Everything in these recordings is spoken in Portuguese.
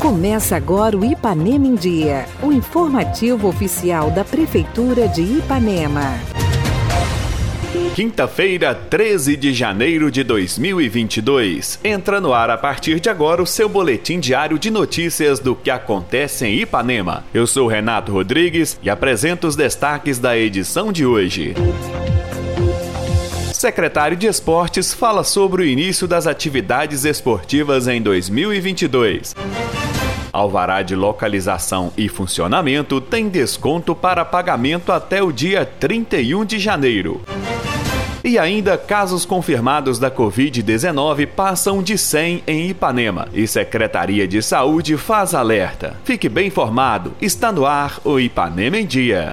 Começa agora o Ipanema em Dia, o informativo oficial da Prefeitura de Ipanema. Quinta-feira, 13 de janeiro de 2022. Entra no ar a partir de agora o seu boletim diário de notícias do que acontece em Ipanema. Eu sou Renato Rodrigues e apresento os destaques da edição de hoje. Secretário de Esportes fala sobre o início das atividades esportivas em 2022. Alvará de localização e funcionamento tem desconto para pagamento até o dia 31 de janeiro. E ainda, casos confirmados da Covid-19 passam de 100 em Ipanema e Secretaria de Saúde faz alerta. Fique bem informado, está no ar o Ipanema em Dia.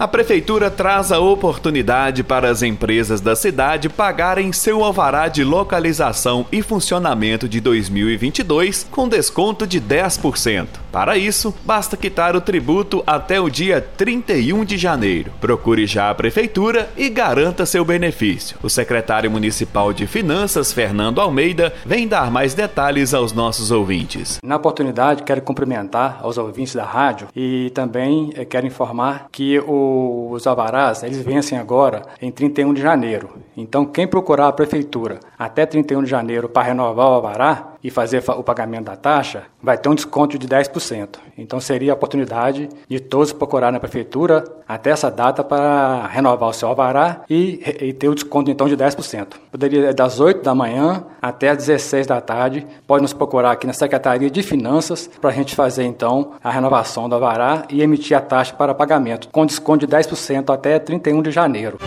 A prefeitura traz a oportunidade para as empresas da cidade pagarem seu alvará de localização e funcionamento de 2022 com desconto de 10%. Para isso, basta quitar o tributo até o dia 31 de janeiro. Procure já a prefeitura e garanta seu benefício. O secretário municipal de Finanças, Fernando Almeida, vem dar mais detalhes aos nossos ouvintes. Na oportunidade, quero cumprimentar aos ouvintes da rádio e também eh, quero informar que o os alvarás, eles vencem agora em 31 de janeiro. Então, quem procurar a prefeitura até 31 de janeiro para renovar o alvará e fazer o pagamento da taxa, vai ter um desconto de 10%. Então, seria a oportunidade de todos procurarem na prefeitura até essa data para renovar o seu alvará e, e ter o desconto, então, de 10%. Poderia das 8 da manhã até as 16 da tarde. Pode nos procurar aqui na Secretaria de Finanças para a gente fazer, então, a renovação do alvará e emitir a taxa para pagamento, com desconto de 10% até 31 de janeiro.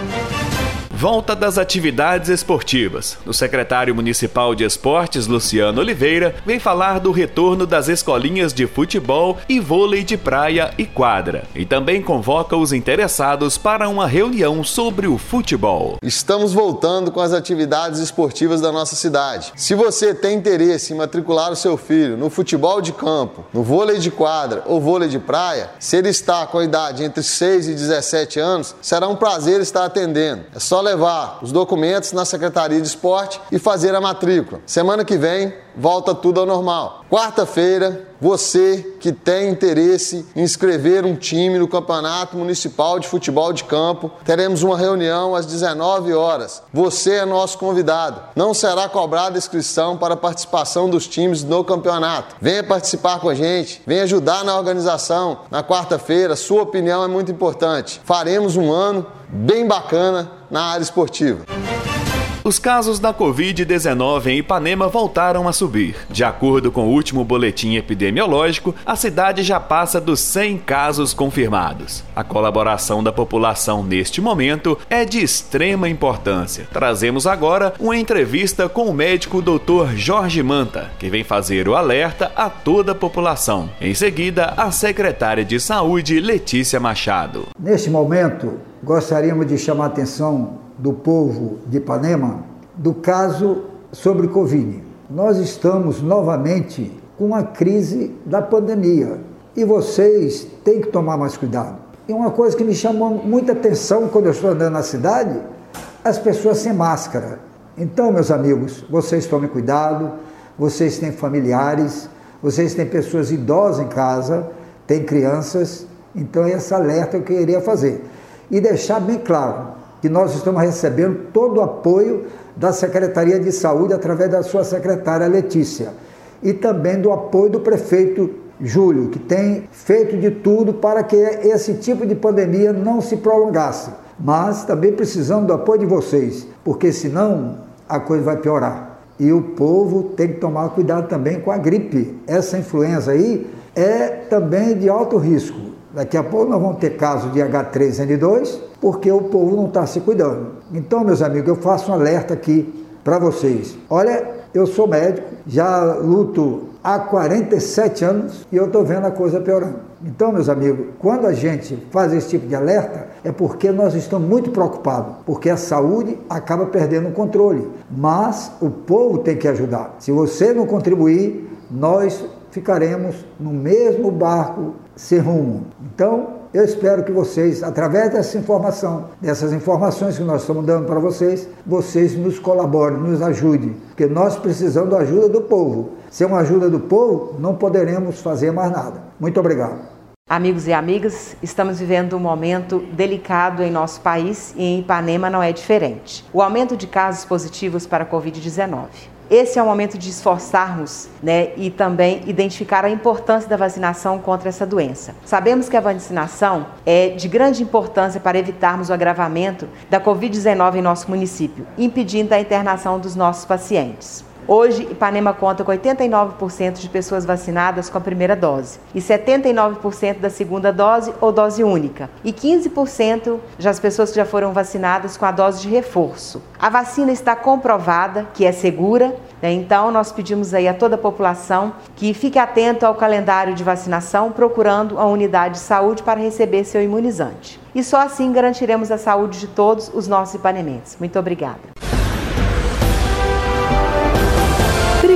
Volta das atividades esportivas. O secretário municipal de esportes, Luciano Oliveira, vem falar do retorno das escolinhas de futebol e vôlei de praia e quadra. E também convoca os interessados para uma reunião sobre o futebol. Estamos voltando com as atividades esportivas da nossa cidade. Se você tem interesse em matricular o seu filho no futebol de campo, no vôlei de quadra ou vôlei de praia, se ele está com a idade entre 6 e 17 anos, será um prazer estar atendendo. É só levar os documentos na Secretaria de Esporte e fazer a matrícula. Semana que vem volta tudo ao normal. Quarta-feira, você que tem interesse em inscrever um time no Campeonato Municipal de Futebol de Campo, teremos uma reunião às 19 horas. Você é nosso convidado. Não será cobrada inscrição para participação dos times no campeonato. Venha participar com a gente, venha ajudar na organização. Na quarta-feira, sua opinião é muito importante. Faremos um ano bem bacana na área esportiva. Os casos da Covid-19 em Ipanema voltaram a subir. De acordo com o último boletim epidemiológico, a cidade já passa dos 100 casos confirmados. A colaboração da população neste momento é de extrema importância. Trazemos agora uma entrevista com o médico Dr. Jorge Manta, que vem fazer o alerta a toda a população. Em seguida, a secretária de Saúde, Letícia Machado. Neste momento, gostaríamos de chamar a atenção do povo de Ipanema do caso sobre Covid. Nós estamos novamente com a crise da pandemia e vocês têm que tomar mais cuidado. E uma coisa que me chamou muita atenção quando eu estou andando na cidade, as pessoas sem máscara. Então, meus amigos, vocês tomem cuidado, vocês têm familiares, vocês têm pessoas idosas em casa, têm crianças, então esse alerta eu queria fazer. E deixar bem claro, que nós estamos recebendo todo o apoio da Secretaria de Saúde através da sua secretária Letícia e também do apoio do prefeito Júlio, que tem feito de tudo para que esse tipo de pandemia não se prolongasse. Mas também precisamos do apoio de vocês, porque senão a coisa vai piorar. E o povo tem que tomar cuidado também com a gripe. Essa influenza aí é também de alto risco. Daqui a pouco nós vamos ter casos de H3N2, porque o povo não está se cuidando. Então, meus amigos, eu faço um alerta aqui para vocês. Olha, eu sou médico, já luto há 47 anos e eu estou vendo a coisa piorando. Então, meus amigos, quando a gente faz esse tipo de alerta, é porque nós estamos muito preocupados, porque a saúde acaba perdendo o controle. Mas o povo tem que ajudar. Se você não contribuir, nós ficaremos no mesmo barco sem rumo. Então, eu espero que vocês, através dessa informação, dessas informações que nós estamos dando para vocês, vocês nos colaborem, nos ajudem, porque nós precisamos da ajuda do povo. Sem uma ajuda do povo, não poderemos fazer mais nada. Muito obrigado. Amigos e amigas, estamos vivendo um momento delicado em nosso país e em Ipanema não é diferente. O aumento de casos positivos para a Covid-19 esse é o momento de esforçarmos né, e também identificar a importância da vacinação contra essa doença. Sabemos que a vacinação é de grande importância para evitarmos o agravamento da Covid-19 em nosso município, impedindo a internação dos nossos pacientes. Hoje, Ipanema conta com 89% de pessoas vacinadas com a primeira dose e 79% da segunda dose ou dose única e 15% das pessoas que já foram vacinadas com a dose de reforço. A vacina está comprovada que é segura, né? então nós pedimos aí a toda a população que fique atento ao calendário de vacinação, procurando a unidade de saúde para receber seu imunizante. E só assim garantiremos a saúde de todos os nossos ipanemenses. Muito obrigada.